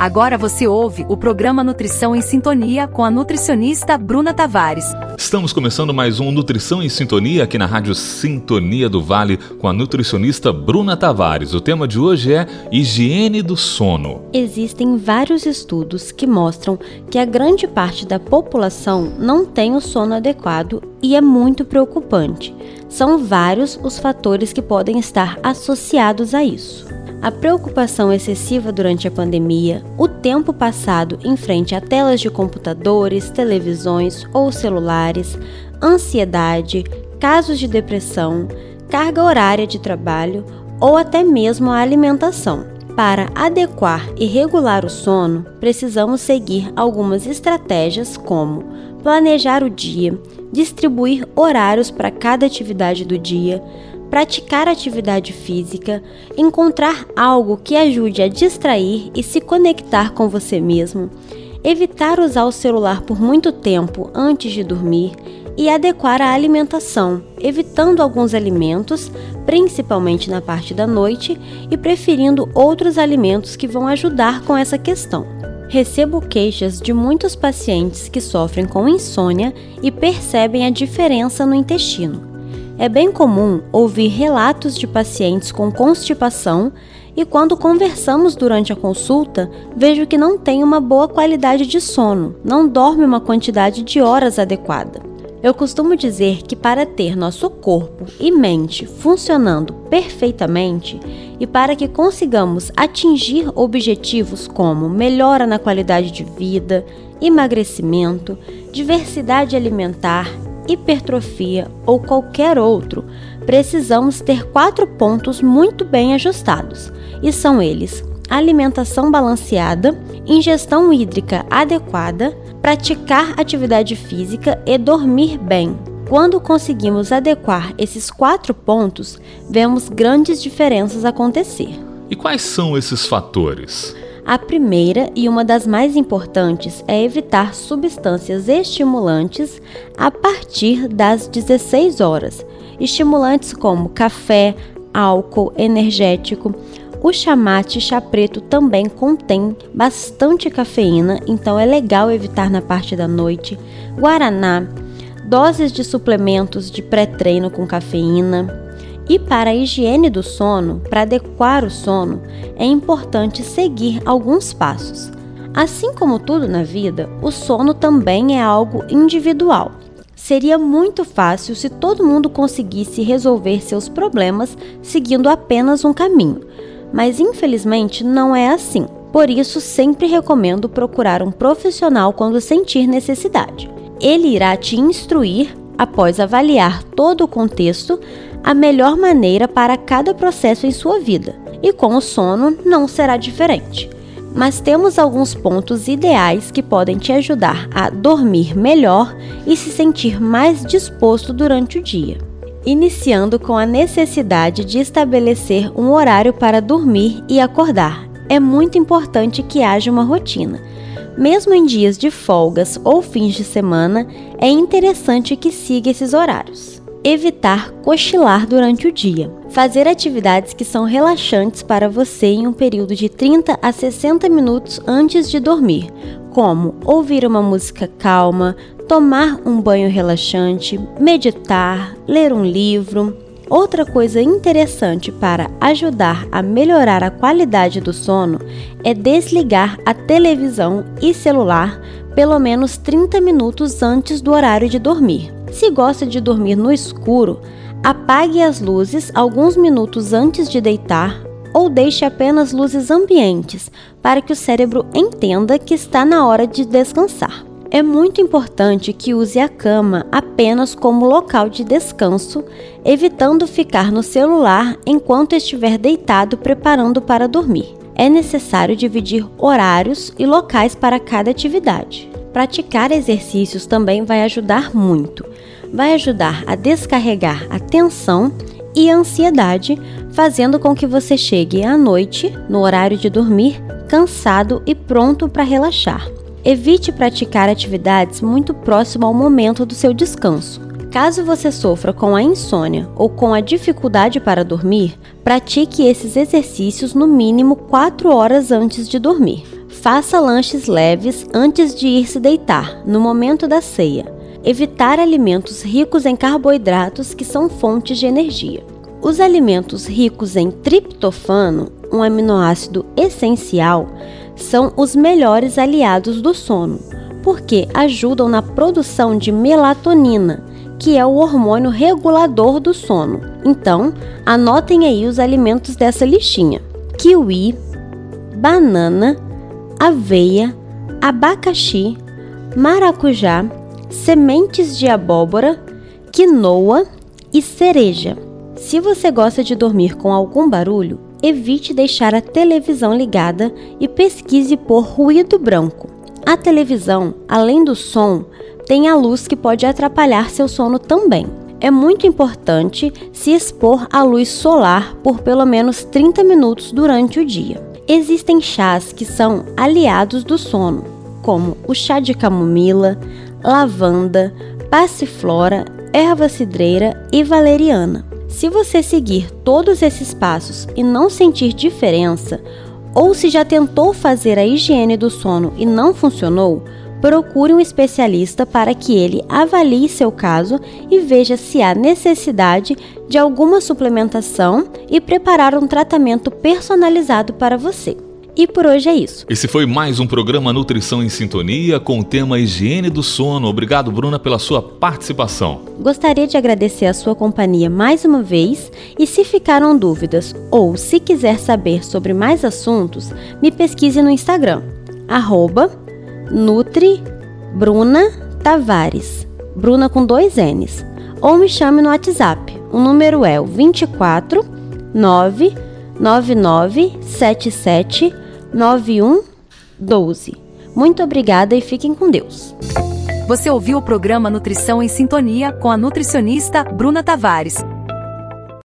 Agora você ouve o programa Nutrição em Sintonia com a nutricionista Bruna Tavares. Estamos começando mais um Nutrição em Sintonia aqui na Rádio Sintonia do Vale com a nutricionista Bruna Tavares. O tema de hoje é higiene do sono. Existem vários estudos que mostram que a grande parte da população não tem o sono adequado e é muito preocupante. São vários os fatores que podem estar associados a isso a preocupação excessiva durante a pandemia, o tempo passado em frente a telas de computadores, televisões ou celulares, ansiedade, casos de depressão, carga horária de trabalho ou até mesmo a alimentação. Para adequar e regular o sono, precisamos seguir algumas estratégias como planejar o dia, distribuir horários para cada atividade do dia, praticar atividade física, encontrar algo que ajude a distrair e se conectar com você mesmo, evitar usar o celular por muito tempo antes de dormir e adequar a alimentação, evitando alguns alimentos, principalmente na parte da noite, e preferindo outros alimentos que vão ajudar com essa questão. Recebo queixas de muitos pacientes que sofrem com insônia e percebem a diferença no intestino. É bem comum ouvir relatos de pacientes com constipação e quando conversamos durante a consulta, vejo que não tem uma boa qualidade de sono, não dorme uma quantidade de horas adequada. Eu costumo dizer que para ter nosso corpo e mente funcionando perfeitamente e para que consigamos atingir objetivos como melhora na qualidade de vida, emagrecimento, diversidade alimentar hipertrofia ou qualquer outro, precisamos ter quatro pontos muito bem ajustados, e são eles: alimentação balanceada, ingestão hídrica adequada, praticar atividade física e dormir bem. Quando conseguimos adequar esses quatro pontos, vemos grandes diferenças acontecer. E quais são esses fatores? A primeira e uma das mais importantes é evitar substâncias estimulantes a partir das 16 horas. Estimulantes como café, álcool, energético. O chamate chá preto também contém bastante cafeína, então é legal evitar na parte da noite. Guaraná, doses de suplementos de pré-treino com cafeína, e para a higiene do sono, para adequar o sono, é importante seguir alguns passos. Assim como tudo na vida, o sono também é algo individual. Seria muito fácil se todo mundo conseguisse resolver seus problemas seguindo apenas um caminho, mas infelizmente não é assim. Por isso, sempre recomendo procurar um profissional quando sentir necessidade. Ele irá te instruir após avaliar todo o contexto a melhor maneira para cada processo em sua vida, e com o sono não será diferente. Mas temos alguns pontos ideais que podem te ajudar a dormir melhor e se sentir mais disposto durante o dia. Iniciando com a necessidade de estabelecer um horário para dormir e acordar. É muito importante que haja uma rotina. Mesmo em dias de folgas ou fins de semana, é interessante que siga esses horários evitar cochilar durante o dia. Fazer atividades que são relaxantes para você em um período de 30 a 60 minutos antes de dormir, como ouvir uma música calma, tomar um banho relaxante, meditar, ler um livro. Outra coisa interessante para ajudar a melhorar a qualidade do sono é desligar a televisão e celular pelo menos 30 minutos antes do horário de dormir. Se gosta de dormir no escuro, apague as luzes alguns minutos antes de deitar ou deixe apenas luzes ambientes para que o cérebro entenda que está na hora de descansar. É muito importante que use a cama apenas como local de descanso, evitando ficar no celular enquanto estiver deitado preparando para dormir. É necessário dividir horários e locais para cada atividade. Praticar exercícios também vai ajudar muito. Vai ajudar a descarregar a tensão e a ansiedade, fazendo com que você chegue à noite, no horário de dormir, cansado e pronto para relaxar. Evite praticar atividades muito próximo ao momento do seu descanso. Caso você sofra com a insônia ou com a dificuldade para dormir, pratique esses exercícios no mínimo 4 horas antes de dormir. Faça lanches leves antes de ir se deitar, no momento da ceia. Evitar alimentos ricos em carboidratos que são fontes de energia. Os alimentos ricos em triptofano, um aminoácido essencial, são os melhores aliados do sono, porque ajudam na produção de melatonina, que é o hormônio regulador do sono. Então, anotem aí os alimentos dessa listinha: kiwi, banana, aveia, abacaxi, maracujá, sementes de abóbora, quinoa e cereja. Se você gosta de dormir com algum barulho, evite deixar a televisão ligada e pesquise por ruído branco. A televisão, além do som, tem a luz que pode atrapalhar seu sono também. É muito importante se expor à luz solar por pelo menos 30 minutos durante o dia. Existem chás que são aliados do sono, como o chá de camomila, lavanda, passiflora, erva cidreira e valeriana. Se você seguir todos esses passos e não sentir diferença, ou se já tentou fazer a higiene do sono e não funcionou, procure um especialista para que ele avalie seu caso e veja se há necessidade de alguma suplementação e preparar um tratamento personalizado para você. E por hoje é isso. Esse foi mais um programa Nutrição em Sintonia com o tema Higiene do Sono. Obrigado, Bruna, pela sua participação. Gostaria de agradecer a sua companhia mais uma vez e se ficaram dúvidas ou se quiser saber sobre mais assuntos, me pesquise no Instagram, arroba Nutri Bruna Tavares, Bruna com dois N's, ou me chame no WhatsApp. O número é o 24 99977 9112. Muito obrigada e fiquem com Deus. Você ouviu o programa Nutrição em Sintonia com a nutricionista Bruna Tavares.